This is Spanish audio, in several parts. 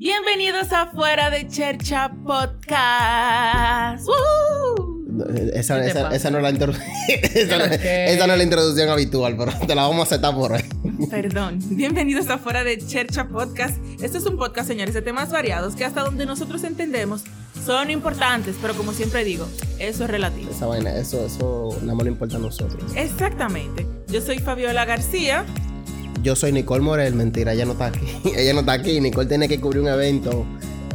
Bienvenidos a Fuera de Chercha Podcast. Esa, ¿Qué te esa- esa no es la introdu- esa, no- ¿Qué? esa no es la introducción habitual, pero te la vamos a aceptar por ahí. Perdón. Bienvenidos a Fuera de Chercha Podcast. Este es un podcast, señores, de temas variados que hasta donde nosotros entendemos son importantes, pero como siempre digo, eso es relativo. Esa vaina, eso, eso nada más le importa a nosotros. Exactamente. Yo soy Fabiola García. Yo soy Nicole Morel, mentira, ella no está aquí. ella no está aquí. Nicole tiene que cubrir un evento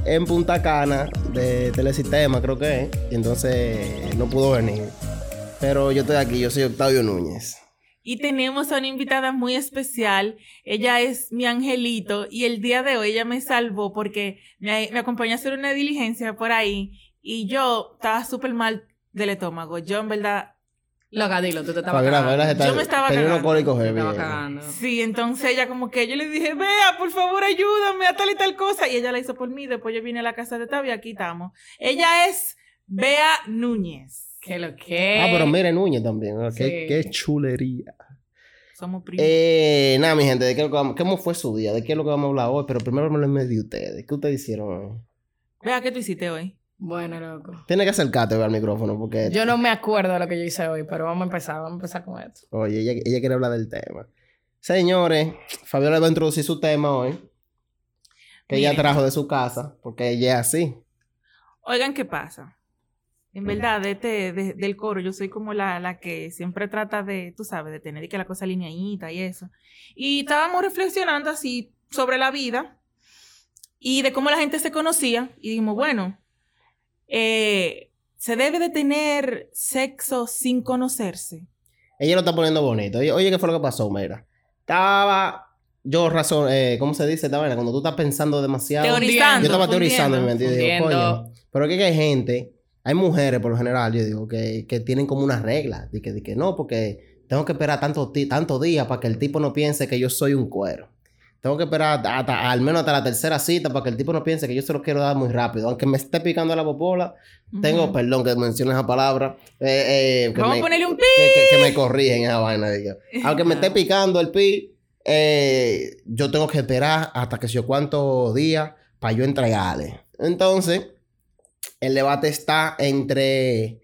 en Punta Cana de Telesistema, creo que. Y entonces no pudo venir. Pero yo estoy aquí, yo soy Octavio Núñez. Y tenemos a una invitada muy especial. Ella es mi angelito y el día de hoy ella me salvó porque me, me acompañó a hacer una diligencia por ahí y yo estaba súper mal del estómago. Yo en verdad, Loca, dilo, tú te estabas cagando. Yo me estaba cagando. cólicos Te heavy. estabas eh. cagando. sí, entonces ella como que yo le dije, vea, por favor ayúdame a tal y tal cosa. Y ella la hizo por mí, después yo vine a la casa de Tavi y aquí estamos. Ella es Bea Núñez. ¿Qué lo que? Ah, pero mire Núñez también. Sí. qué chulería. Somos primos. Eh, nada, mi gente, ¿de qué, es lo que vamos- ¿cómo fue su día? ¿De qué es lo que vamos a hablar hoy? Pero primero háblenme de ustedes. ¿Qué ustedes hicieron hoy? Vea, ¿qué tú hiciste hoy? Bueno, loco. Tienes que acercarte al micrófono porque... Yo no me acuerdo de lo que yo hice hoy, pero vamos a empezar, vamos a empezar con esto. Oye, ella, ella quiere hablar del tema. Señores, Fabiola va a introducir su tema hoy. Que ella trajo de su casa, porque ella es así. Oigan, ¿qué pasa? En verdad, de este, de- del coro, yo soy como la, la que siempre trata de, tú sabes, de tener y que la cosa alineadita y eso. Y estábamos reflexionando así sobre la vida y de cómo la gente se conocía. Y dijimos, bueno, eh, se debe de tener sexo sin conocerse. Ella lo está poniendo bonito. Oye, oye, ¿qué fue lo que pasó, Mira? Estaba... Yo razón... Eh, ¿Cómo se dice esta vaina? Cuando tú estás pensando demasiado... Teorizando. Yo estaba teorizando en mi mente y digo, coño. Pero que hay gente, hay mujeres por lo general, yo digo, que, que tienen como una regla. De que, de que no, porque tengo que esperar tantos tantos días para que el tipo no piense que yo soy un cuero. Tengo que esperar hasta, hasta- al menos hasta la tercera cita para que el tipo no piense que yo se lo quiero dar muy rápido. Aunque me esté picando la popola, tengo, perdón que mencione esa palabra. eh, eh, que Vamos me- a ponerle un pi. que, que- que me corrigen esa vaina. digo. Aunque me esté picando el pi, eh, yo tengo que esperar hasta que sé yo cuántos días para yo entregarle. Entonces, el debate está entre,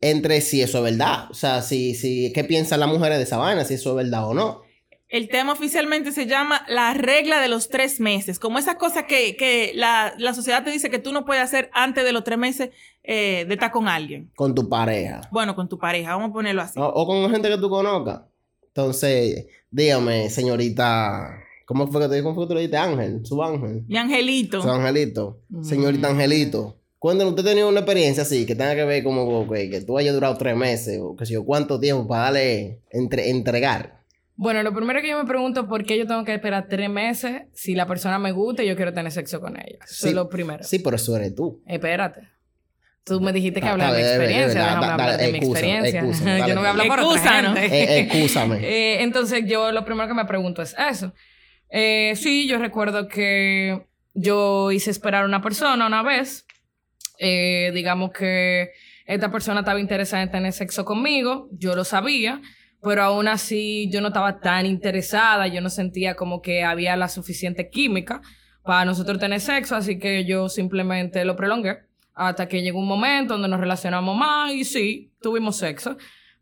entre si eso es verdad. O sea, si, si, qué piensan las mujeres de esa vaina, si eso es verdad o no. El tema oficialmente se llama la regla de los tres meses. Como esa cosa que, que la, la sociedad te dice que tú no puedes hacer antes de los tres meses eh, de estar con alguien. Con tu pareja. Bueno, con tu pareja, vamos a ponerlo así. O, o con gente que tú conozcas. Entonces, dígame, señorita. ¿Cómo fue que te cómo fue que tú le dijiste? Ángel, su ángel. Mi angelito. Su angelito. Mm. Señorita Angelito. Cuéntanos, ¿usted ha tenido una experiencia así que tenga que ver como que, que tú hayas durado tres meses o que sé yo cuánto tiempo para darle, entre, entregar? Bueno, lo primero que yo me pregunto es por qué yo tengo que esperar tres meses si la persona me gusta y yo quiero tener sexo con ella. Eso Sí. es lo primero. Sí, pero eso eres tú. Espérate. Tú me dijiste que Ah, hablar de mi experiencia. Déjame hablar de mi excúsame, experiencia. excúsame, yo no voy a hablar por otra Excúsanos. gente. Eh, excúsame. Eh, entonces, yo lo primero que me pregunto es eso. Eh, sí, yo recuerdo que yo hice esperar a una persona una vez. Eh, digamos que esta persona estaba interesada en tener sexo conmigo, yo lo sabía, pero aún así yo no estaba tan interesada, yo no sentía como que había la suficiente química para nosotros tener sexo, así que yo simplemente lo prolongué hasta que llegó un momento donde nos relacionamos más y sí, tuvimos sexo,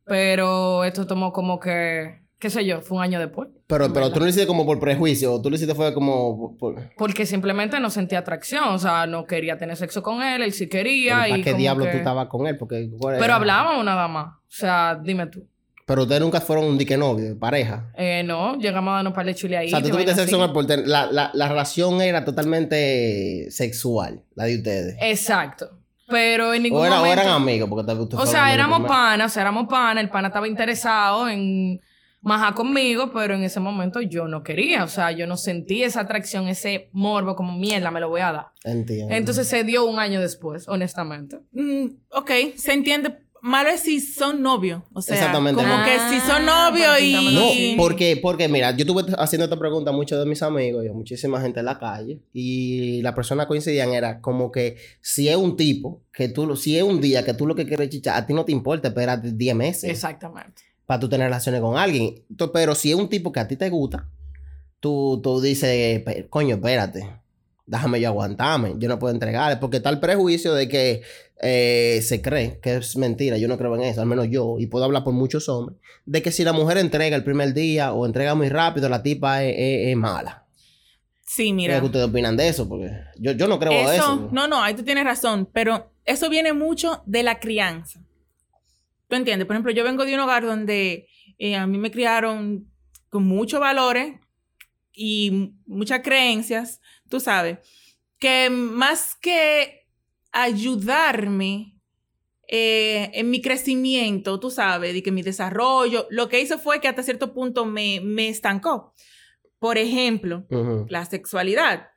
pero esto tomó como que, qué sé yo, fue un año después. Pero, pero tú lo hiciste como por prejuicio, o tú lo hiciste fue como... Por, por- Porque simplemente no sentía atracción, o sea, no quería tener sexo con él, él sí quería. ¿Para y qué como diablo que- tú estabas con él? Porque. Pero hablábamos nada más, o sea, dime tú. Pero ustedes nunca fueron un dique novio, pareja. Eh, no, llegamos a darnos par de chile ahí. o sea, tú tuviste sexo con ten- la, la, la relación era totalmente sexual, la de ustedes. Exacto. Pero en ningún o, era- o momento... eran amigos, porque te- ustedes O sea, éramos panas, o sea, éramos panas, el pana estaba interesado en majar conmigo, pero en ese momento yo no quería, o sea, yo no sentí esa atracción, ese morbo, como mierda, me lo voy a dar. Entiendo. Entonces se dio un año después, honestamente. Mm, ok, se entiende. Malo es si son novios. O sea, Exactamente. como Ah, que si son novios y... No, porque, porque mira, yo estuve haciendo esta pregunta a muchos de mis amigos y a muchísima gente en la calle y la persona coincidían era como que si es un tipo, que tú, lo- si es un día que tú lo que quieres chichar, a ti no te importa esperar 10 meses Exactamente. para tú tener relaciones con alguien. Pero si es un tipo que a ti te gusta, tú, tú dices, "Pe- coño, espérate. Déjame yo aguantarme, yo no puedo entregarle, porque está el prejuicio de que eh, se cree, que es mentira, yo no creo en eso, al menos yo, y puedo hablar por muchos hombres, de que si la mujer entrega el primer día o entrega muy rápido, la tipa es, es- es mala. Sí, ¿Qué mira. que ustedes opinan de eso? Porque yo, yo no creo Eso, eso. no, no, ahí tú tienes razón, pero eso viene mucho de la crianza. ¿Tú entiendes? Por ejemplo, yo vengo de un hogar donde eh, a mí me criaron con muchos valores y muchas creencias, tú sabes, que más que ayudarme eh, en mi crecimiento, tú sabes, y que mi desarrollo, lo que hizo fue que hasta cierto punto me, me estancó. Por ejemplo, la sexualidad.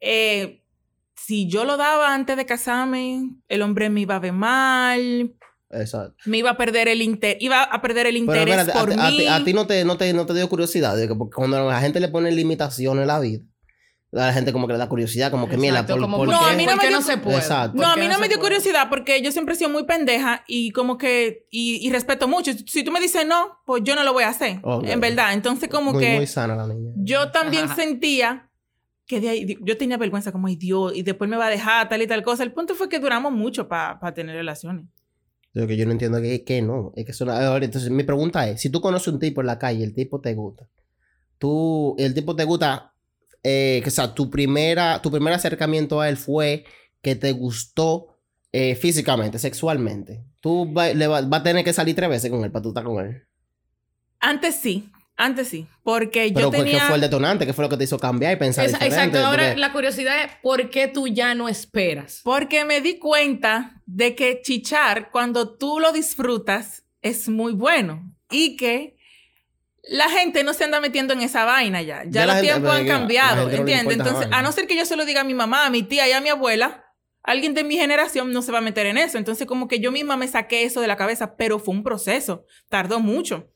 Eh, si yo lo daba antes de casarme, el hombre me iba a ver mal, Exacto. me iba a perder el interés, iba a perder el interés a, por a mí. a ti no te, no, te, no te dio curiosidad, de que porque cuando la gente le pone limitaciones en la vida, la gente como que le da curiosidad, como que mira, por, como por No, a mí no ¿por me qué dio- no se puede? Exacto. No, ¿Por a mí no, me dio puede? curiosidad porque yo siempre he sido muy pendeja y como que, y, y respeto mucho. Si tú me dices no, pues yo no lo voy a hacer, en verdad. Entonces como muy, que muy sana la niña. yo también Ajá. sentía que de ahí, yo tenía vergüenza como, ay Dios, y después me va a dejar tal y tal cosa. El punto fue que duramos mucho para tener relaciones. Lo que yo no entiendo es que, que no. Es que eso no- ahora, entonces, mi pregunta es: si tú conoces un tipo en la calle y el tipo te gusta, tú, el tipo te gusta, eh, que, o sea, tu, primera, tu primer acercamiento a él fue que te gustó eh, físicamente, sexualmente. Tú va- le va- vas a tener que salir tres veces con él para tú estar con él. Antes sí, antes sí, porque Pero yo ¿qué- tenía... ¿qué fue el detonante? ¿Qué fue lo que te hizo cambiar y pensar Esa- diferente? exacto. Ahora Porque- la curiosidad es ¿por qué tú ya no esperas? Porque me di cuenta de que chichar, cuando tú lo disfrutas, es muy bueno. Y que la gente no se anda metiendo en esa vaina ya. Ya, los gente- tiempos han que cambiado, no ¿entiendes? Entonces, a no ser que yo se lo diga a mi mamá, a mi tía y a mi abuela, alguien de mi generación no se va a meter en eso. Entonces, como que yo misma me saqué eso de la cabeza, pero fue un proceso. Tardó mucho.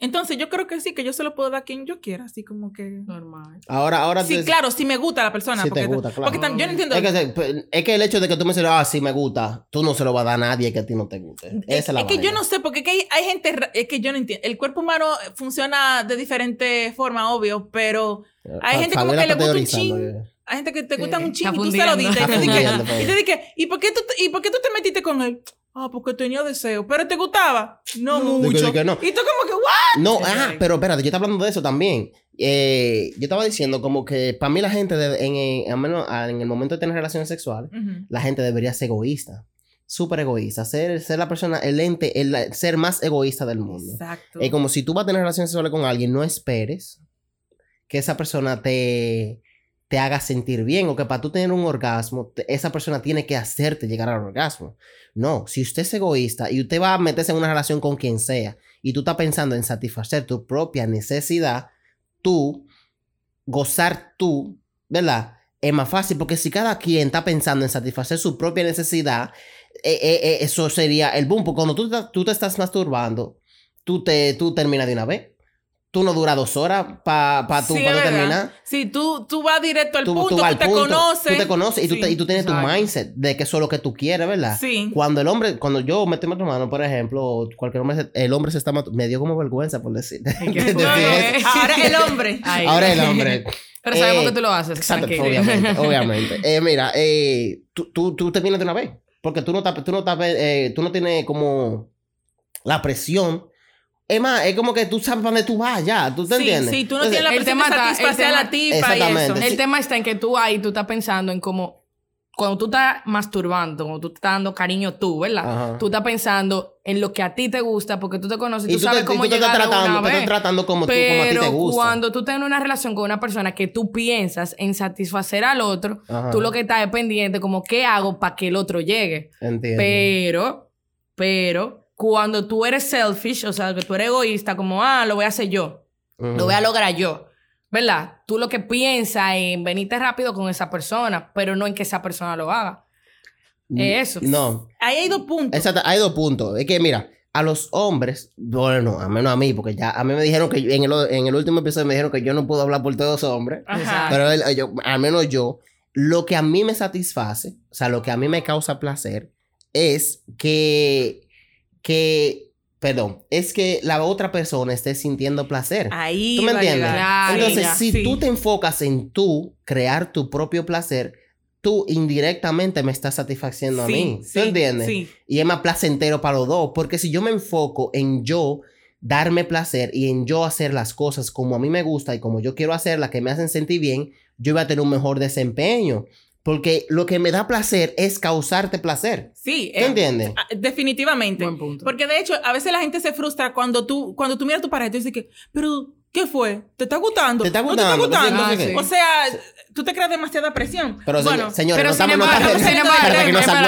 Entonces, yo creo que sí, que yo se lo puedo dar a quien yo quiera, así como que... Normal. Ahora, ahora Sí, te- claro, si me gusta la persona. Sí te porque, gusta, claro. Porque tam- yo no entiendo... Es que, es que el hecho de que tú me dices, ah, sí me gusta, tú no se lo vas a dar a nadie que a ti no te guste. Esa Es, es la es que yo no sé, porque es que hay, hay gente, es que yo no entiendo. El cuerpo humano funciona de diferente forma, obvio, pero hay Fa- gente como que le gusta un teorizando chin. que- hay gente que te Sí, gusta un chin está y tú se lo diste. Y te dije, fundiendo, y te dije, ¿y por, qué tú, te- ¿y por qué tú te metiste con él? Ah, porque tenía deseo. ¿Pero te gustaba? No, No. Que- mucho. que no. Y tú como que, ¿what? No, Sí, ah, pero espérate, yo estaba hablando de eso también. Eh, yo estaba diciendo como que para mí la gente, en, al menos en el momento de tener relaciones sexuales, la gente debería ser egoísta. Súper egoísta. Ser, ser la persona, el ente, el ser más egoísta del mundo. Exacto. Es como si tú vas a tener relaciones sexuales con alguien, no esperes que esa persona te, te haga sentir bien o que para tú tener un orgasmo, te- esa persona tiene que hacerte llegar al orgasmo. No, si usted es egoísta y usted va a meterse en una relación con quien sea y tú estás pensando en satisfacer tu propia necesidad, tú, gozar tú, ¿verdad? Es más fácil porque si cada quien está pensando en satisfacer su propia necesidad, eh, eh, eh, eso sería el boom. Porque cuando tú, tú te estás masturbando, tú, te, tú terminas de una vez. Tú no duras dos horas para pa tú, Sí, pa verdad. terminar. Sí, tú, tú vas directo al Tú, punto, tú vas tú al te punto, conoces. Tú te conoces y, tú, te- y tú tienes exacto. tu mindset de que eso es lo que tú quieres, ¿verdad? Sí. Cuando el hombre, cuando yo me estoy masturbando, por ejemplo, o cualquier hombre, se- el hombre se está masturbando, me dio como vergüenza por decir. no, fue? eso. Ahora el hombre. Ay. Ahora el hombre. Pero sabemos Eh, que tú lo haces. Exacto, tranquilo. obviamente, obviamente. Eh, mira, eh, tú, tú, tú terminas de una vez. Porque tú no, estás- tú, no eh, tú no tienes como la presión. Es más, es como que tú sabes para dónde tú vas ya. ¿Tú te Sí, entiendes? sí, tú no Entonces, tienes la el presión de tema está- el satisfacer a la tema- tipa y eso. El tema está en que tú ahí, tú estás pensando en cómo, cuando tú estás masturbando, cuando tú estás dando cariño tú, ¿verdad? Ajá. Tú estás pensando en lo que a ti te gusta porque tú te conoces y Y tú, tú, sabes te, y cómo tú te estás llegar de tratando, una te estás vez. tratando como, tú, como a ti Pero te gusta. cuando tú tienes una relación con una persona que tú piensas en satisfacer al otro, Ajá. tú lo que estás es pendiente como qué hago para que el otro llegue. Entiendo. Pero, pero, cuando tú eres selfish, o sea, que tú eres egoísta, como, ah, lo voy a hacer yo, lo voy a lograr yo, ¿verdad? Tú lo que piensas en venirte rápido con esa persona, pero no en que esa persona lo haga. Es eso. No, Ahí hay dos puntos. Exacto, hay dos puntos. Es que, mira, a los hombres, bueno, a menos a mí, porque ya a mí me dijeron que yo- en el, en el último episodio me dijeron que yo no puedo hablar por todos los hombres. Ajá. Pero el- yo, al menos yo, lo que a mí me satisface, o sea, lo que a mí me causa placer, es que, que perdón, es que la otra persona esté sintiendo placer. Ahí ¿Tú me entiendes? Claro, Entonces, ya. si Sí. tú te enfocas en tú crear tu propio placer, tú indirectamente me estás satisfaciendo a mí. ¿Tú sí, entiendes? Sí. Y es más placentero para los dos. Porque si yo me enfoco en yo darme placer y en yo hacer las cosas como a mí me gusta y como yo quiero hacerlas, que me hacen sentir bien, yo voy a tener un mejor desempeño. Porque lo que me da placer es causarte placer. Sí, ¿Tú eh, entiendes? ah, definitivamente. Buen punto. Porque de hecho, a veces la gente se frustra cuando tú, cuando tú miras a tu pareja y dices que, pero, ¿qué fue? ¿Te está gustando? ¿Te está ¿No gustando? te está gustando? Ah, sí. O sea, tú te creas demasiada presión. Pero se- bueno, señores, Pero no sin estamos... no embargo, estamos- sin embargo,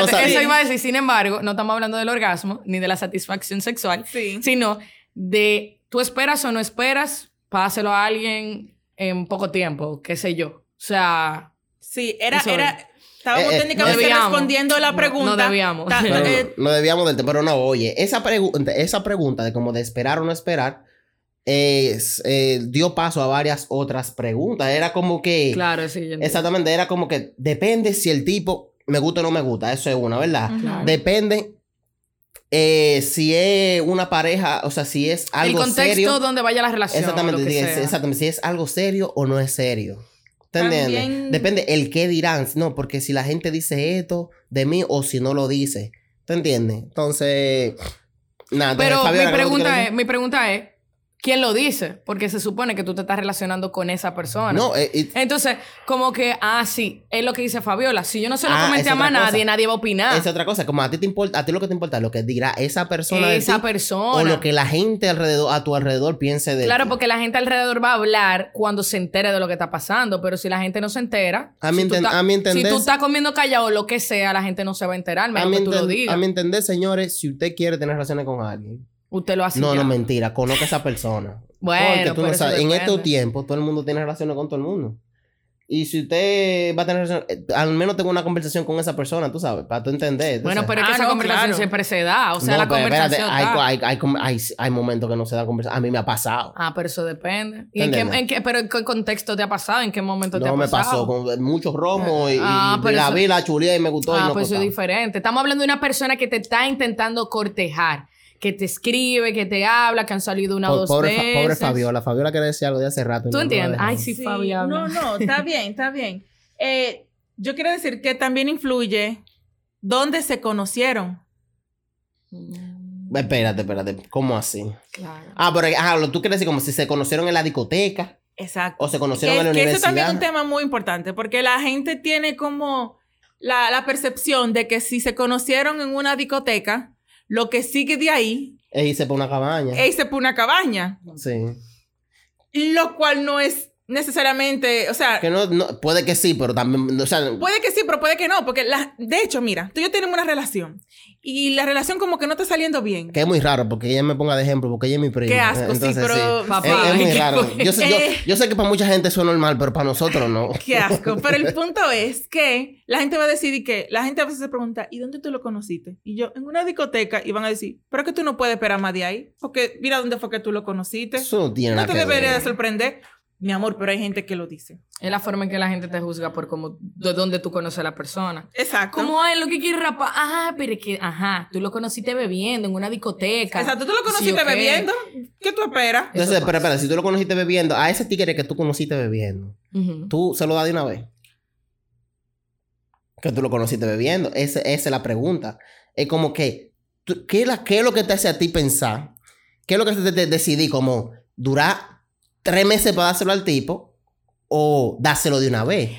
no no eso iba a decir, sin embargo, no estamos hablando del orgasmo ni de la satisfacción sexual, sí. sino de tú esperas o no esperas, páselo a alguien en poco tiempo, qué sé yo. O sea, Sí, era, Eso era, estábamos Eh, eh, técnicamente no debíamos. respondiendo la pregunta. no debíamos. Ta- Pero eh, no debíamos del tema, pero no, oye, esa, pregunta esa pregunta de como de esperar o no esperar, es, eh, dio paso a varias otras preguntas. Era como que, claro, sí. exactamente, era como que depende si el tipo me gusta o no me gusta, eso es una, ¿verdad? Claro. Depende eh, si es una pareja, o sea, si es El algo contexto serio. donde vaya la relación. Exactamente, lo que sí, es- sea. exactamente, si es algo serio o no es serio. ¿Te También- entiendes? Depende el qué dirán. No, porque si la gente dice esto de mí o si no lo dice. ¿Te entiendes? Entonces, nada. entonces, Pero Fabiola, mi ¿qué es lo que pregunta es, mi pregunta es, ¿quién lo dice? Porque se supone que tú te estás relacionando con esa persona. No, eh, y- Entonces, como que, ah, sí, es lo que dice Fabiola. Si yo no se lo Ah, comenté a más nadie, nadie va a opinar. es otra cosa. Como a ti te importa, a ti lo que te importa es lo que dirá esa persona de Esa ti, persona. o lo que la gente alrededor, a tu alrededor piense de Claro, ti. porque la gente alrededor va a hablar cuando se entere de lo que está pasando, pero si la gente no se entera, A mi si, tú a mi si entender- tú estás comiendo callado o lo que sea, la gente no se va a enterar, a menos que tú lo enten- digas. a mi entender, señores, si usted quiere tener relaciones con alguien, Usted lo hace no, ya. no, mentira, conozca a esa persona. Bueno, Porque tú pero no sabes, en estos tiempos todo el mundo tiene relaciones con todo el mundo. Y si usted va a tener relaciones, eh, al menos tengo una conversación con esa persona, tú sabes, para tú entender. tú Bueno, sabes. pero es que Ah, esa no, conversación claro. siempre se da. O sea, No, la pero espérate, conversación hay, está. hay, hay, hay, hay momentos que no se da conversación. A mí me ha pasado. Ah, pero eso depende. ¿Y en qué, en qué- pero en qué contexto te ha pasado? ¿En qué momento te ha No me pasado? pasó con muchos romos y, Ah, y pero la eso- vi, la chulía y me gustó y Ah, no pues eso es diferente. Estamos hablando de una persona que te está intentando cortejar, que te escribe, que te habla, que han salido una o dos pobre, Fa- veces. pobre Fabiola. Fabiola quiere decir algo de hace rato. ¿Tú no- entiendes? Ay, sí, Sí, Fabiola. No, no, está bien, está bien. Eh, yo quiero decir que también influye dónde se conocieron. Mm, Espérate, espérate. ¿Cómo así? Claro. Ah, pero ah, tú quieres decir como si se conocieron en la discoteca Exacto. o se conocieron Que, en la que universidad. también es un tema muy importante, porque la gente tiene como la, la percepción de que si se conocieron en una discoteca, lo que sigue de ahí E irse por una cabaña. es irse por una cabaña, Sí. lo cual no es necesariamente, o sea, Que no, no, puede que sí, pero también, o sea, Puede que sí, pero puede que no, porque la, de hecho, mira, tú y yo tenemos una relación y la relación como que no está saliendo bien. que es muy raro porque ella me ponga de ejemplo, porque ella es mi prima. Qué asco, sí, Entonces, pero- Papá, Es, es muy ¿qué raro. Yo sé, yo, Eh. yo sé que para mucha gente eso es normal, pero para nosotros no. Qué asco. Pero el punto es que la gente va a decir y que la gente a veces se pregunta, ¿y dónde tú lo conociste? Y yo, en una discoteca, y van a decir, pero es que tú no puedes esperar más de ahí, porque mira dónde fue que tú lo conociste. Eso no tiene No nada te debería de sorprender. Mi amor, pero hay gente que lo dice. Es la forma en que la gente te juzga por cómo, de dónde tú conoces a la persona. Exacto. Como, ay, lo que quiere rapar. Ah, pero es que, ajá, tú lo conociste bebiendo en una discoteca. Exacto. ¿Tú lo Sí, conociste bebiendo? ¿Qué tú esperas? Entonces, Eso espera, espera, si tú lo conociste bebiendo, a ese tigre que tú conociste bebiendo. ¿tú se lo das de una vez? Que tú lo conociste bebiendo. Ese- esa es la pregunta. Es como que, tú- ¿qué es, la- qué es lo que te hace a ti pensar? ¿Qué es lo que te, te decidí? Como durar tres meses para dárselo al tipo o dárselo de una vez.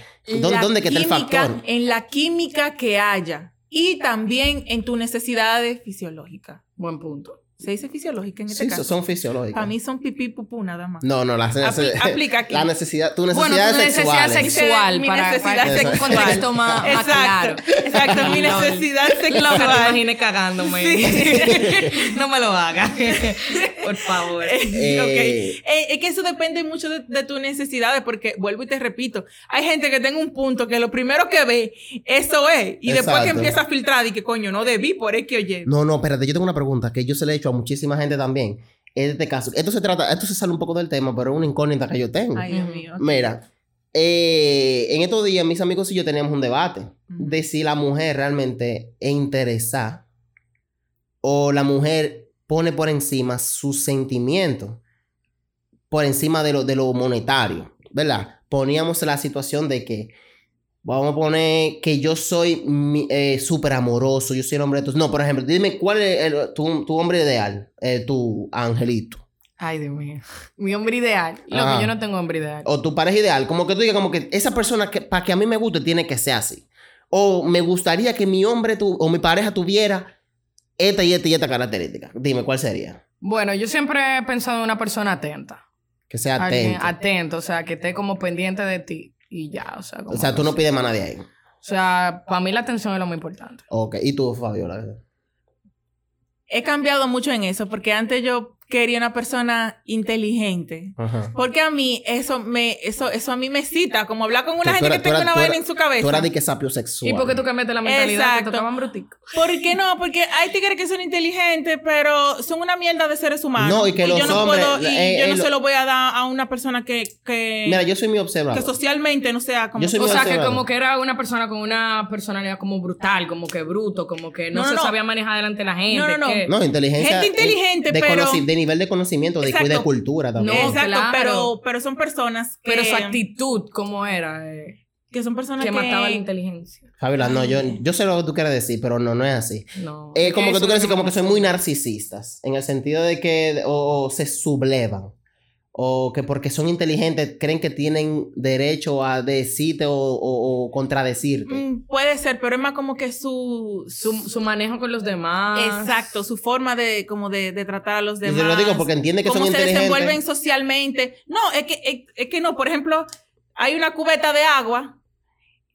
¿Dó- La ¿Dónde que está el factor? En la química que haya. Y también en tus necesidades fisiológicas. Buen punto. Se dice fisiológica en este Sí, caso. son fisiológicas. Para mí son pipí pupú nada más. No, no, las Apli- aplica aquí. La necesidad, tu Bueno, necesidad tu necesidad sexual. Mi para, necesidad para sexual. contexto más, más claro. Exacto, No, sexual. imaginé cagándome. no me lo hagas. Por favor. Eh, Ok. Eh, es que eso depende mucho de, de tus necesidades, porque vuelvo y te repito, hay gente que tenga un punto que lo primero que ve, eso es, y después que empieza a filtrar y que coño, no debí por es que oye. No, no, espérate, yo tengo una pregunta que yo se le he hecho a muchísima gente también. En este caso, esto se trata, esto se sale un poco del tema, pero es una incógnita que yo tengo. Ay, Dios mío. Mira, eh, en estos días mis amigos y yo teníamos un debate de si la mujer realmente es interesada o la mujer pone por encima sus sentimientos, por encima de lo, de lo monetario, ¿verdad? Poníamos la situación de que, vamos a poner que yo soy mi- eh, súper amoroso, yo soy el hombre de tus... No, por ejemplo, dime cuál es el- tu, tu hombre ideal, eh, tu angelito. Ay, Dios mío. Mi hombre ideal. Loco, Ajá. yo no tengo hombre ideal. O tu pareja ideal, como que tú digas, como que esa persona que para que a mí me guste tiene que ser así. O me gustaría que mi hombre tu, o mi pareja tuviera esta y esta y esta característica. Dime, ¿cuál sería? Bueno, yo siempre he pensado en una persona atenta. Que sea Alguien atento. atento, o sea, que esté como pendiente de ti y ya, o sea, como O sea, tú no pides más nadie ahí. O sea, para mí la atención es lo más importante. Ok. ¿Y tú, Fabiola? He cambiado mucho en eso porque antes yo quería una persona inteligente. Ajá. Porque a mí eso me eso eso a mí me cita como hablar con una Tú- gente que tenga una vaina en su cabeza. Tú eras de que sapio sexual. ¿Y por qué tú cambiaste la mentalidad que Exacto. tocaban brutico? ¿Por qué no? Porque hay tigres que son inteligentes, pero son una mierda de seres humanos. No, y que los yo no hombres, puedo, y eh, yo eh, no lo- se lo voy a dar a una persona que, que, Mira, yo soy mi que observador. socialmente no sea como Yo soy O sea, que como que era una persona con una personalidad como brutal, como que bruto, como que no, No, no, se no. sabía manejar delante de la gente. No, no, no. que- No, inteligencia. Gente inteligente, de pero- nivel de conocimiento, de, de cultura también. No, Exacto, claro. pero, pero son personas que, Pero su actitud, ¿cómo era? Eh, que son personas que que, mataba la inteligencia. Fabiola, no, yo, yo sé lo que tú quieres decir, pero no, no es así. No. Eh, como que tú quieres es decir como que son muy narcisistas, en el sentido de que o, o se sublevan, o que porque son inteligentes creen que tienen derecho a decirte o, o- o contradecirte. Mm, puede ser, pero es más como que su, Su, su manejo con los demás. exacto, su forma de como de, de tratar a los Y demás. te lo digo porque entiende que cómo son se desenvuelven inteligentes. socialmente. No, es que, es, es que no. Por ejemplo, hay una cubeta de agua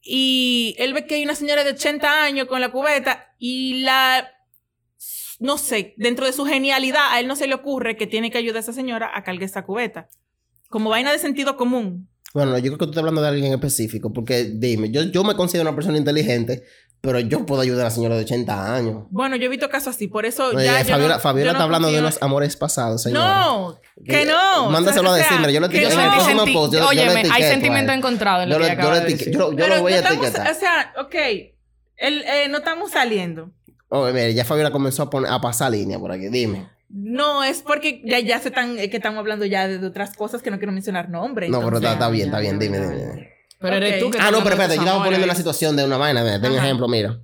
y él ve que hay una señora de 80 años con la cubeta y la, no sé, dentro de su genialidad, a él no se le ocurre que tiene que ayudar a esa señora a cargar esa cubeta. Como vaina de sentido común. Bueno, yo creo que tú estás hablando de alguien en específico, porque dime, yo, yo me considero una persona inteligente, pero yo puedo ayudar a la señora de 80 años. Bueno, yo he visto casos así, por eso ya yo Fabiola, no- Fabiola yo no está hablando de unos amores pasados, señor. No, que no. Mándaselo O a sea, decir, mira, yo lo que etiqueto Yo en el no. próximo sentí- post. Yo, yo lo Óyeme, hay etiqueto a él. sentimiento encontrado en lo Yo que yo de decir. yo lo- yo Pero lo voy a etiquetar. O sea, ok. El, eh, no estamos saliendo. Oh, mira, ya Fabiola comenzó a, poner, a pasar línea por aquí. Dime. No, es porque ya, ya se están, es que estamos hablando ya de, de otras cosas que no quiero mencionar nombres. No, pero está, bien, está bien. Dime, dime. Pero eres tú que Ah, no, pero espérate, yo estaba poniendo una situación de una vaina. Mira, ten un ejemplo, mira.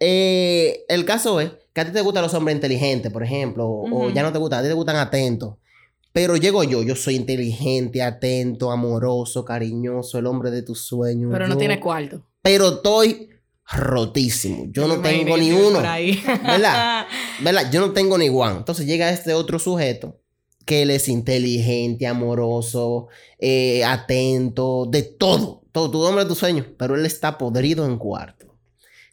Eh, el caso es que a ti te gustan los hombres inteligentes, por ejemplo, o- ya no te gustan, a ti te gustan atentos. Pero llego yo, yo soy inteligente, atento, amoroso, cariñoso, el hombre de tus sueños. Pero no tiene cuarto. Pero estoy rotísimo. Yo no tengo ni uno. ¿Verdad? ¿Verdad? Yo no tengo ni one. Entonces llega este otro sujeto que él es inteligente, amoroso, eh, atento, de todo. Todo, tu hombre de tus sueños. Pero él está podrido en cuarto.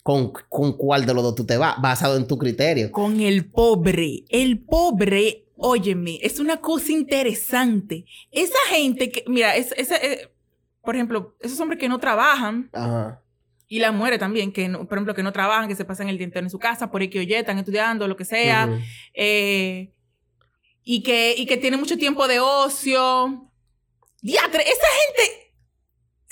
¿Con, ¿Con cuál de los dos tú te vas? Basado en tu criterio. Con el pobre. El pobre, óyeme, es una cosa interesante. Esa gente que, mira, es, esa, eh, por ejemplo, esos hombres que no trabajan, Ajá. Y las mujeres también, que no- por ejemplo, que no trabajan, que se pasan el día entero en su casa, por ahí que oye, están estudiando, lo que sea, Ujú. eh, y, que, y que tienen mucho tiempo de ocio. Diatre, esa gente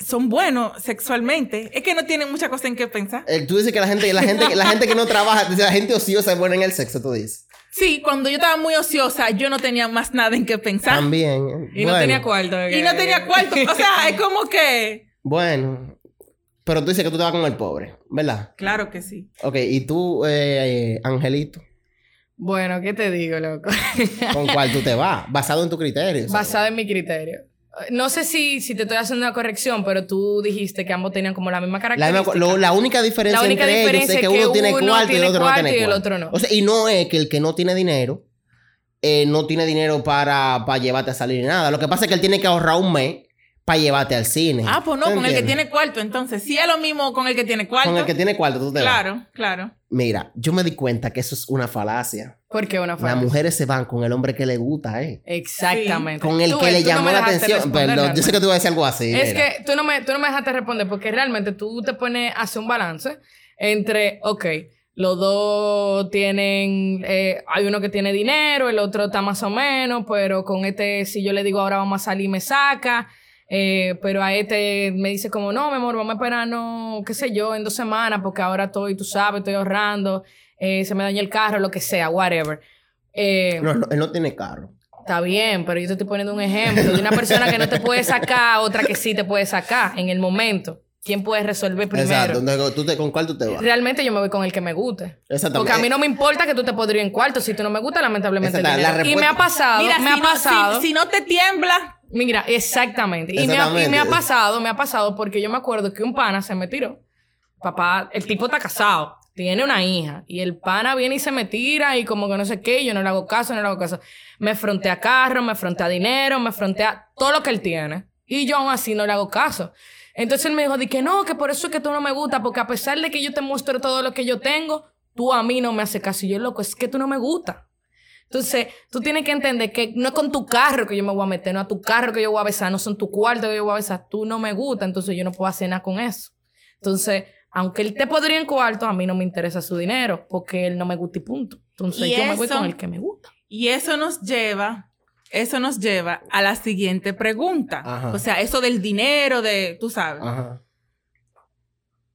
son buenos sexualmente. Es que no tienen mucha cosa en qué pensar. Eh, tú dices que la gente, la gente, la gente que no trabaja, la gente ociosa es buena en el sexo, tú dices. Sí, cuando yo estaba muy ociosa, yo no tenía más nada en qué pensar. También. Y no Bueno, tenía cuarto. Y no tenía cuarto. O sea, es como que... Bueno. Pero tú dices que tú te vas con el pobre, ¿verdad? Claro que sí. Ok, y tú, eh, Angelito, Bueno, ¿qué te digo, loco? ¿con cuál tú te vas? Basado en tu criterio. Basado en mi criterio. No sé si, si te estoy haciendo una corrección, pero tú dijiste que ambos tenían como la misma La, característica. misma- lo- la única diferencia La única entre diferencia ellos es que, uno tiene uno cuarto y el otro no cuarto tiene y el otro no. O sea, y no es que el que no tiene dinero eh, no tiene dinero para, para llevarte a salir ni nada. Lo que pasa es que él tiene que ahorrar un mes para llevarte al cine. Ah, pues no, ¿Tú con el que tiene cuarto. Entonces, sí es lo mismo con el que tiene cuarto. Con el que tiene cuarto, tú te vas. Claro, claro. Mira, yo me di cuenta que eso es una falacia. ¿Por qué una Las falacia? mujeres se van con el hombre que le gusta, ¿eh? Exactamente. Con el Tú que le no llamó la atención. Perdón, yo sé que tú vas a decir algo así. Es mira. que tú no, me, tú no me dejaste responder porque realmente tú te pones a hacer un balance entre, ok, los dos tienen, eh, hay uno que tiene dinero, el otro está más o menos, pero con este, si yo le digo ahora vamos a salir, me saca. Eh, pero a este me dice como, no, mi amor, vamos a esperarnos, qué sé yo, en dos semanas, porque ahora estoy, tú sabes, estoy ahorrando, eh, se me daña el carro, lo que sea, whatever. Eh, No, no, él no tiene carro. Está bien, pero yo te estoy poniendo un ejemplo de una persona que no te puede sacar, otra que sí te puede sacar en el momento. ¿Quién puede resolver primero? Exacto. ¿tú te- ¿con cuál tú te vas? Realmente yo me voy con el que me guste. Exactamente. Porque a mí no me importa que tú te podrías en cuarto. Si tú no me gusta, lamentablemente. el. Y me ha pasado, Mira, me si ha no- pasado. si, si no te tiembla, Mira, exactamente. Y me, ha, y Exactamente. me ha pasado, me ha pasado porque yo me acuerdo que un pana se me tiró. Papá, el tipo está casado, tiene una hija. Y el pana viene y se me tira y como que no sé qué, yo no le hago caso, no le hago caso. Me frontea a carro, me frontea a dinero, me frontea todo lo que él tiene. Y yo aún así no le hago caso. Entonces él me dijo, di que no, que por eso es que tú no me gusta, porque a pesar de que yo te muestro todo lo que yo tengo, tú a mí no me haces caso. Y yo, loco, es que tú no me gusta. Entonces, tú tienes que entender que no es con tu carro que yo me voy a meter, no a tu carro que yo voy a besar, no son tu cuarto que yo voy a besar. Tú no me gusta, entonces yo no puedo hacer nada con eso. Entonces, aunque él te podría en cuarto, a mí no me interesa su dinero, porque él no me gusta y punto. Entonces, Y yo me voy con el que me gusta. y eso nos lleva, eso nos lleva a la siguiente pregunta. Ajá. O sea, eso del dinero, de, tú sabes. Ajá.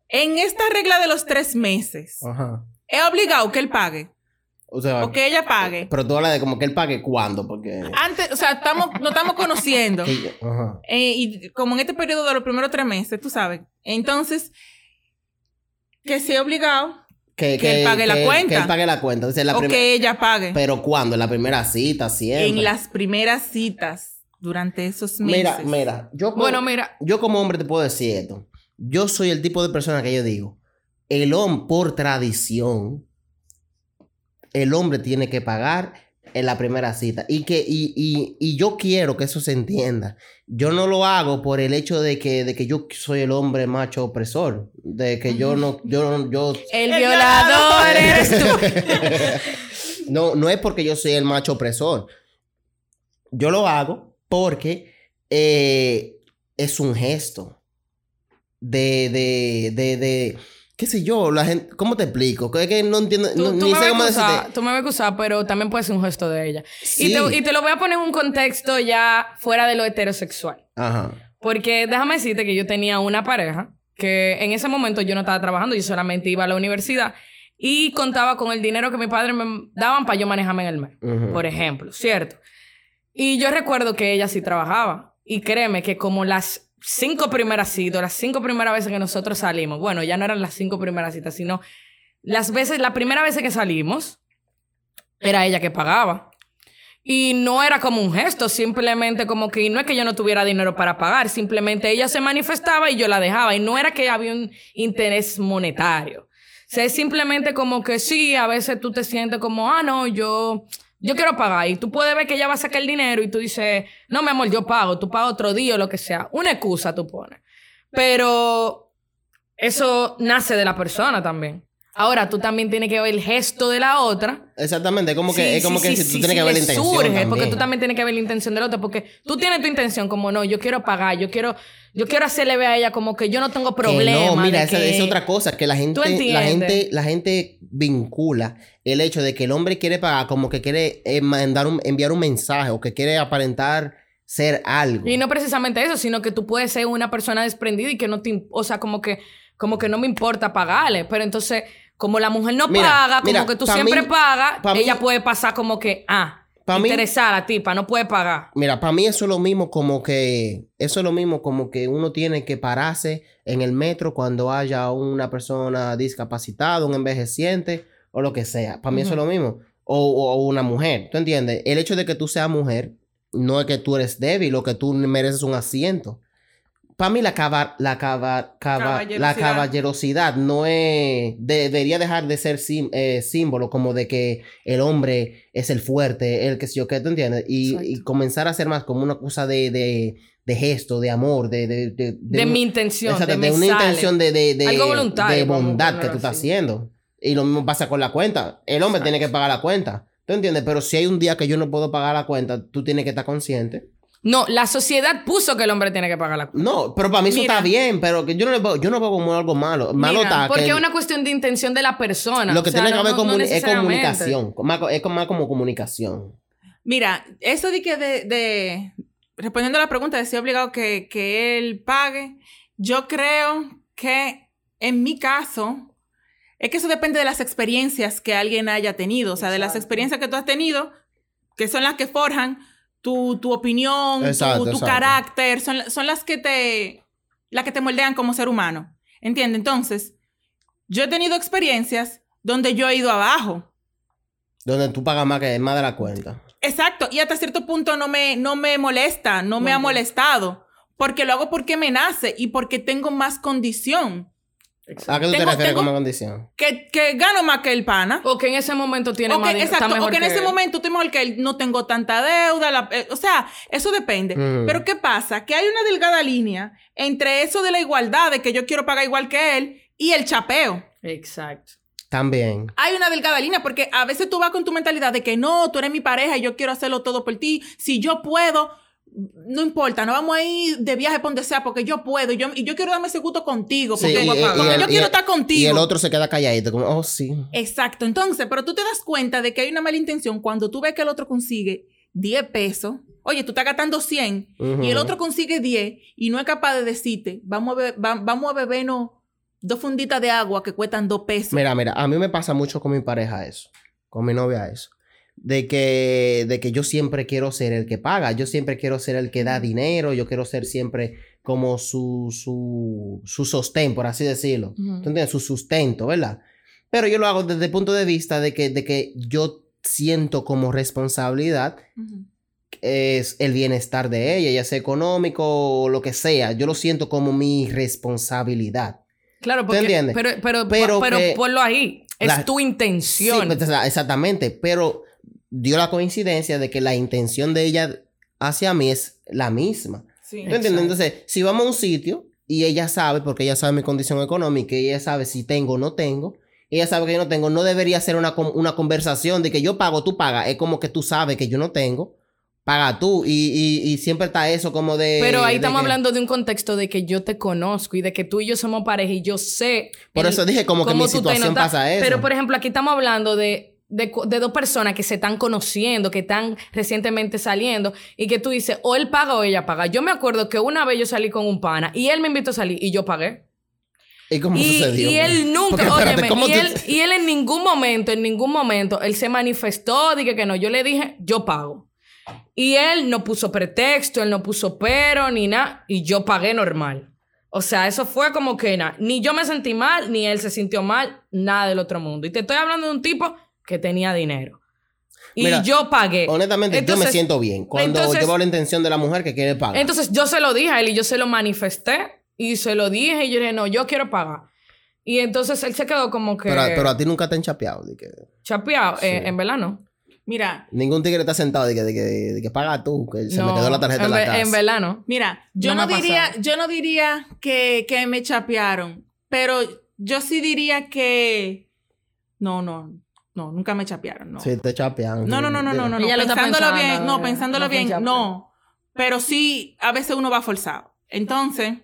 En esta regla de los tres meses, Ajá. ¿es obligado que él pague? O sea, O que ella pague. pero tú hablas de como que él pague cuándo, porque. Antes, o sea, estamos, nos estamos conociendo. Ajá. Eh, y como en este periodo de los primeros tres meses, tú sabes. Entonces, que sea obligado Que, Que él pague la cuenta. Que él pague la cuenta. O la que ella pague. Pero ¿cuándo? En la primera cita, siempre. En las primeras citas, durante esos meses. Mira, mira. Yo como, Bueno, mira, yo como hombre te puedo decir esto. Yo soy el tipo de persona que yo digo. El hombre, por tradición, el hombre tiene que pagar en la primera cita. Y, que, y, y, y yo quiero que eso se entienda. Yo no lo hago por el hecho de que, de que yo soy el hombre macho opresor. De que yo no, yo no, yo el, violador. eres tú. no, no es porque yo soy el macho opresor. Yo lo hago porque eh, es un gesto de, de, de, de, qué sé yo, la gente, ¿cómo te explico? Que, que no entiendo, Tú, no- tú ni sé cómo acusar, decirte. tú me vas a acusar, pero también puede ser un gesto de ella. Sí. Y, te, y te lo voy a poner en un contexto ya fuera de lo heterosexual. Ajá. Porque déjame decirte que yo tenía una pareja que en ese momento yo no estaba trabajando, yo solamente iba a la universidad y contaba con el dinero que mis padres me daban para yo manejarme en el mes, por ejemplo, ¿cierto? Y yo recuerdo que ella sí trabajaba. Y créeme que como las cinco primeras citas, las cinco primeras veces que nosotros salimos, bueno, ya no eran las cinco primeras citas, sino las veces, la primera vez que salimos, era ella que pagaba. Y no era como un gesto, simplemente como que no es que yo no tuviera dinero para pagar, simplemente ella se manifestaba y yo la dejaba. Y no era que había un interés monetario. O sea, es simplemente como que sí, a veces tú te sientes como, ah, no, yo, yo quiero pagar. Y tú puedes ver que ella va a sacar el dinero y tú dices, no, mi amor, yo pago, tú pagas otro día o lo que sea. Una excusa tú pones. Pero eso nace de la persona también. Ahora, tú también tienes que ver el gesto de la otra. Exactamente, es como que, Sí, es como sí, que sí, si tú tienes que ver la intención. surge, también. porque tú también tienes que ver la intención del otro, porque tú tienes tu intención como no, yo quiero pagar, yo quiero, yo quiero hacerle ver a ella como que yo no tengo Que problema. no, mira, esa que- es otra cosa, que la gente, la gente, la gente vincula el hecho de que el hombre quiere pagar como que quiere eh, mandar un, enviar un mensaje o que quiere aparentar ser algo. Y no precisamente eso, sino que tú puedes ser una persona desprendida y que no te, o sea, como que, como que no me importa pagarle, pero entonces como la mujer no Mira, paga, como que tú siempre mí- pagas, mí- ella puede pasar como que, ah, interesada la tipa, no puede pagar. Mira, para mí eso es lo mismo como que eso es lo mismo como que uno tiene que pararse en el metro cuando haya una persona discapacitada, un envejeciente o lo que sea. Para mí eso es lo mismo. O, o- o una mujer, ¿tú entiendes? El hecho de que tú seas mujer no es que tú eres débil o que tú mereces un asiento. Para mí la, cava- la, cava- cava- la Caballerosidad. caballerosidad no es... debería dejar de ser sim- eh, símbolo como de que el hombre es el fuerte, el que sé yo qué, ¿tú entiendes? Y, Exacto. y comenzar a ser más como una cosa de, de, de gesto, de amor, de... De, de, De, mi intención, exacto, de, una sale. intención de, de, de, Algo voluntario, de bondad que tú estás así. haciendo. Y lo mismo pasa con la cuenta. El hombre tiene que pagar la cuenta. ¿Tú entiendes? Pero si hay un día que yo no puedo pagar la cuenta, tú tienes que estar consciente. No, la sociedad puso que el hombre tiene que pagar la cuenta. No, pero para mí eso Mira. está bien, pero que yo no le veo, yo no veo como algo malo. Malo Mira, está porque que es una cuestión de intención de la persona. lo que O sea, tiene que no- haber no- no comuni- es comunicación. Es como- más como comunicación. Mira, eso de que de, de- respondiendo a la pregunta de si es obligado que, que él pague, yo creo que en mi caso, Es que eso depende de las experiencias que alguien haya tenido, o sea, de las experiencias que tú has tenido, que son las que forjan tu, tu opinión, Exacto, tu, tu exacto. carácter, son, son las que te las que te moldean como ser humano. ¿Entiendes? Entonces, yo he tenido experiencias donde yo he ido abajo. Donde tú pagas más que más de la cuenta. Exacto, y hasta cierto punto no me, no me molesta, no me ha molestado, porque lo hago porque me nace y porque tengo más condición, ¿A qué tú te refieres tengo- como condición? que, que gano más que el pana. O que en ese momento tiene O más dinero, exacto, o mejor que en ese él. momento estoy mejor que él, no tengo tanta deuda, la- eh, o sea, eso depende. Pero ¿qué pasa? Que hay una delgada línea entre eso de la igualdad, de que yo quiero pagar igual que él, y el chapeo. Exacto. También. Hay una delgada línea porque a veces tú vas con tu mentalidad de que no, tú eres mi pareja y yo quiero hacerlo todo por ti. Si yo puedo, no importa, no vamos a ir de viaje por donde sea porque yo puedo y yo, y yo quiero darme ese gusto contigo Sí, porque, y- porque y el- yo quiero estar contigo. Y el otro se queda calladito, como, oh, sí. Exacto, entonces, pero tú te das cuenta de que hay una mala intención cuando tú ves que el otro consigue 10 pesos. Oye, tú estás gastando 100 Ujú. y el otro consigue 10 y no es capaz de decirte, vamos a, be- va- vamos a bebernos dos funditas de agua que cuestan 2 pesos. Mira, mira, a mí me pasa mucho con mi pareja eso, con mi novia eso. De que, de que yo siempre quiero ser el que paga, yo siempre quiero ser el que da dinero, yo quiero ser siempre como su, su, su sostén, por así decirlo. Ujú. ¿Tú entiendes? Su sustento, ¿verdad? Pero yo lo hago desde el punto de vista de que, de que yo siento como responsabilidad es el bienestar de ella, ya sea económico o lo que sea. Yo lo siento como mi responsabilidad. Claro, porque, entiendes? Pero, pero, Pero pero, que- ponlo ahí. Es La- tu Sí, intención. pues, o sea, exactamente, pero dio la coincidencia de que la intención de ella hacia mí es la misma. Sí. ¿Tú entiendes? Entonces, si vamos a un sitio y ella sabe, porque ella sabe mi condición económica, y ella sabe si tengo o no tengo, ella sabe que yo no tengo, no debería ser una, una conversación de que yo pago, tú pagas. Es como que tú sabes que yo no tengo, paga tú. Y, y- y siempre está eso como de... Pero ahí de estamos que- hablando de un contexto de que yo te conozco y de que tú y yo somos pareja y yo sé. Por el- eso dije como que mi situación pasa eso. Pero, por ejemplo, aquí estamos hablando de, de, de dos personas que se están conociendo, que están recientemente saliendo y que tú dices, o él paga o ella paga. Yo me acuerdo que una vez yo salí con un pana y él me invitó a salir y yo pagué. ¿Y cómo Y, sucedió? y él nunca, Porque, espérate, óyeme, ¿cómo y, él, y él en ningún momento, en ningún momento, él se manifestó, dije que no, yo le dije, yo pago. Y él no puso pretexto, él no puso pero, ni nada, y yo pagué normal. O sea, eso fue como que nada, ni yo me sentí mal, ni él se sintió mal, nada del otro mundo. Y te estoy hablando de un tipo que tenía dinero. Y Mira, yo pagué. Honestamente, yo me Entonces- siento bien cuando entonces- yo veo la intención de la mujer que quiere pagar. Entonces yo se lo dije a él y yo se lo manifesté y se lo dije y yo dije, no, yo quiero pagar. Y entonces él se quedó como que pero, pero a ti nunca te han chapeado. De que, chapeado. Sí. Eh, en verdad no. Mira, ningún tigre está sentado de que, de que, de que paga tú, que se me quedó la tarjeta en, en, la casa. en verdad no. Mira, yo No diría, pasado. yo no diría que, que me chapearon, pero yo sí diría que no, no, no, nunca me chapearon, no. Sí, te chapean. No, no, no, no, no, no, no. Ella lo está Pensándolo pensando, bien, no, pensándolo bien, no. Pero sí, a veces uno va forzado. Entonces,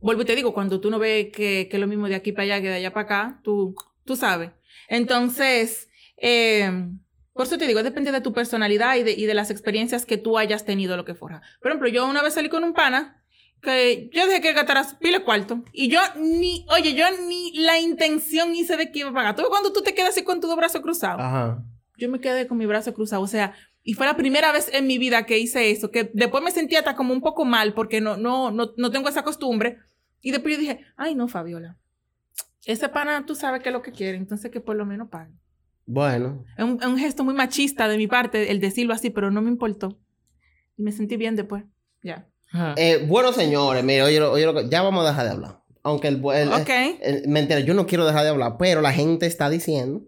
vuelvo y te digo, cuando tú no ves que, que es lo mismo de aquí para allá que de allá para acá, tú, tú sabes. Entonces, eh, por eso te digo, depende de tu personalidad y de, y de las experiencias que tú hayas tenido, lo que fuera. Por ejemplo, yo una vez salí con un pana que yo dejé que gastara pile cuarto y yo ni, oye, yo ni la intención hice de que iba a pagar. Tú cuando tú te quedas así con tus dos brazos cruzados Ajá. yo me quedé con mi brazo cruzado. O sea, y fue la primera vez en mi vida que hice eso, que después me sentía hasta como un poco mal porque no, no, no, no tengo esa costumbre. Y después yo dije, ay, no, Fabiola. Ese pana, tú sabes que es lo que quiere, entonces que por lo menos pague. Bueno. Es un, es un gesto muy machista de mi parte el decirlo así, pero no me importó. Y me sentí bien después. Ya. Eh, bueno, señores, mire, oye, oye, ya vamos a dejar de hablar. Aunque el, el- Ok. el- mentira, yo no quiero dejar de hablar, pero la gente está diciendo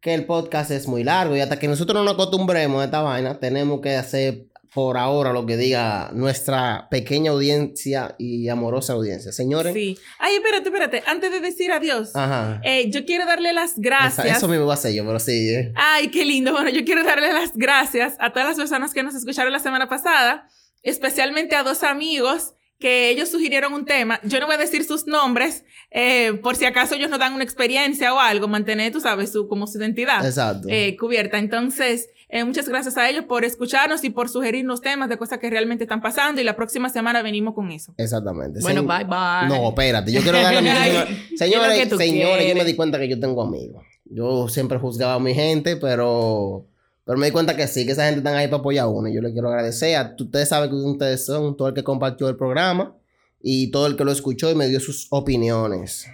que el podcast es muy largo y hasta que nosotros no nos acostumbremos a esta vaina, tenemos que hacer por ahora lo que diga nuestra pequeña audiencia y amorosa audiencia. Señores. Sí. Ay, espérate, espérate. Antes de decir adiós, Ajá. eh, yo quiero darle las Esa- gracias. eso mismo va a ser yo, pero sí. eh. Ay, qué lindo. Bueno, yo quiero darle las gracias a todas las personas que nos escucharon la semana pasada, especialmente a dos amigos que ellos sugirieron un tema. Yo no voy a decir sus nombres, eh, por si acaso ellos nos dan una experiencia o algo, mantener, tú sabes, su, como su identidad Exacto. eh, cubierta. Entonces, Eh, muchas gracias a ellos por escucharnos y por sugerirnos temas de cosas que realmente están pasando y la próxima semana venimos con eso. Exactamente. Bueno, Se- bye bye. No, espérate, yo quiero darle a mi Ay, señor- ¿qué es lo Señores, señores, yo me di cuenta que yo tengo amigos. Yo siempre juzgaba a mi gente, pero, pero me di cuenta que sí, que esa gente están ahí para apoyar a uno. Y yo le quiero agradecer a ustedes saben que ustedes son todo el que compartió el programa y todo el que lo escuchó y me dio sus opiniones.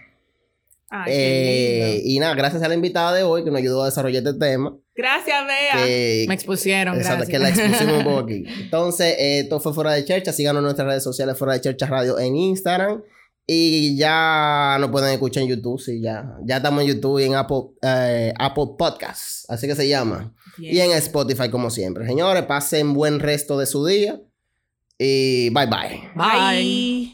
Ay, qué Eh, lindo. y nada, gracias a la invitada de hoy que nos ayudó a desarrollar este tema. Gracias, Bea. Que, Me expusieron, Exacto, gracias. que la expusimos un poco aquí. Entonces, eh, esto fue Fuera de Chercha. Síganos en nuestras redes sociales, Fuera de Chercha Radio en Instagram. Y ya nos pueden escuchar en YouTube, sí, ya. Ya estamos en YouTube y en Apple, eh, Apple Podcasts, así que se llama. Bien. Y en Spotify, como siempre. Señores, pasen buen resto de su día. Y bye bye. Bye. Bye.